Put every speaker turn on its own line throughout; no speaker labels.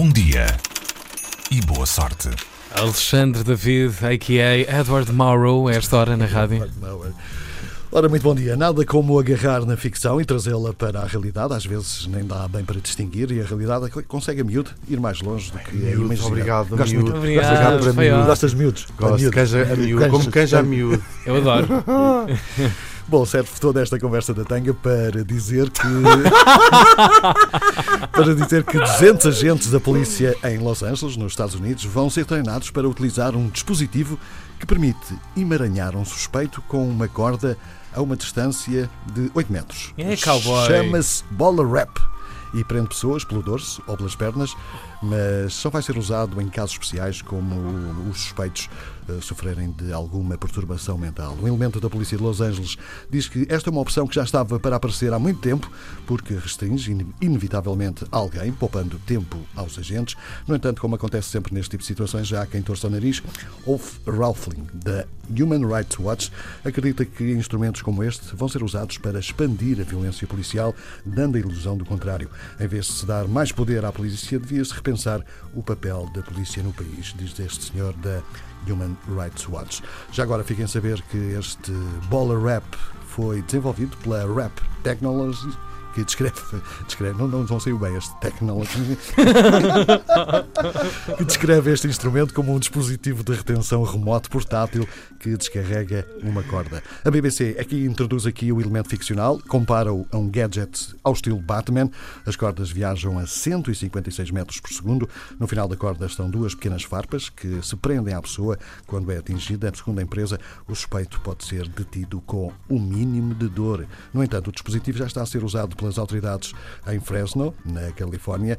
bom dia e boa sorte.
Alexandre David, a.k.a. Edward Morrow, a esta hora na rádio.
Ora, muito bom dia. Nada como agarrar na ficção e trazê-la para a realidade. Às vezes nem dá bem para distinguir e a realidade é consegue a miúdo ir mais longe do que é
Miúdo,
imaginar.
obrigado,
Gosto
miúdo.
muito.
Obrigado,
Obrigado para miúdo. Gostas de miúdos?
Gosto de canja a miúdo, como canja a miúdo.
Eu adoro.
Bom, serve toda esta conversa da tanga para dizer que. para dizer que 200 agentes da polícia em Los Angeles, nos Estados Unidos, vão ser treinados para utilizar um dispositivo que permite emaranhar um suspeito com uma corda a uma distância de 8 metros.
É cowboy.
Chama-se bola wrap e prende pessoas pelo dorso ou pelas pernas, mas só vai ser usado em casos especiais como os suspeitos eh, sofrerem de alguma perturbação mental. Um elemento da polícia de Los Angeles diz que esta é uma opção que já estava para aparecer há muito tempo, porque restringe ine- inevitavelmente alguém, poupando tempo aos agentes. No entanto, como acontece sempre neste tipo de situações, já há quem torça o nariz. Wolf Raufling, da Human Rights Watch, acredita que instrumentos como este vão ser usados para expandir a violência policial, dando a ilusão do contrário. Em vez de se dar mais poder à polícia, devia-se repensar o papel da polícia no país, diz este senhor da Human Rights Watch. Já agora fiquem a saber que este Baller Rap foi desenvolvido pela Rap Technologies, que descreve, descreve não, não, não saiu bem este technology, que descreve este instrumento como um dispositivo de retenção remoto portátil que descarrega uma corda. A BBC aqui introduz aqui o elemento ficcional, compara-o a um gadget ao estilo Batman. As cordas viajam a 156 metros por segundo. No final da corda estão duas pequenas farpas que se prendem à pessoa quando é atingida. Segundo a empresa, o suspeito pode ser detido com o mínimo de dor. No entanto, o dispositivo já está a ser usado pelas autoridades em Fresno, na Califórnia.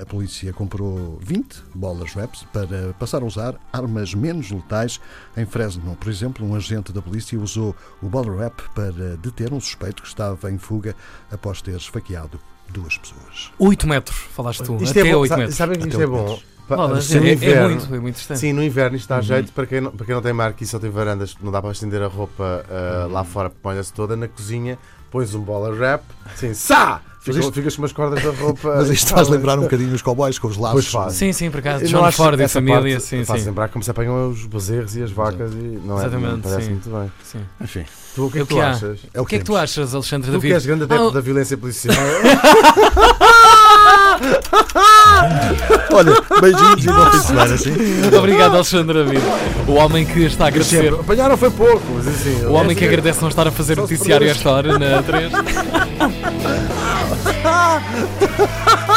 A polícia comprou 20 bolas wraps para passar a usar armas menos letais em Fresno. Por exemplo, um agente da polícia usou o ball wrap para deter um suspeito que estava em fuga após ter esfaqueado duas pessoas.
8 metros, falaste tu.
Isto
Até
é bom.
8
Sa-
metros.
Sabem que isto é bom?
Não, é,
no
é
inverno-
muito, é muito distante.
Sim, no inverno isto dá
Uhum.
jeito para quem, não, para quem não tem marca e só tem varandas, não dá para estender a roupa ah, lá fora, porque molha-se toda. Na cozinha, pões um bola wrap, assim, sá!
Mas
Fica,
isto-
ficas com umas cordas da roupa.
Mas isto faz lembrar um bocadinho os cowboys com os laços.
Pois faz.
Sim, sim, por acaso. John
não acho
Ford e família,
parte
sim,
Faz
sim.
lembrar como se apanham os bezerros e as vacas e não, é, não
Exatamente,
parece
sim.
muito bem.
sim.
Enfim,
Tu, o que é
É
que tu
há.
achas?
é
O que é que tu achas, Alexandre
Tu
David?
que és grande adepto
Ah,
da violência policial.
Olha, beijinhos e bom fim de semana, sim?
Obrigado, Alexandre David. O homem que está a agradecer.
Apanharam foi pouco, mas assim.
O homem que agradece não estar a fazer noticiário esta hora na 3.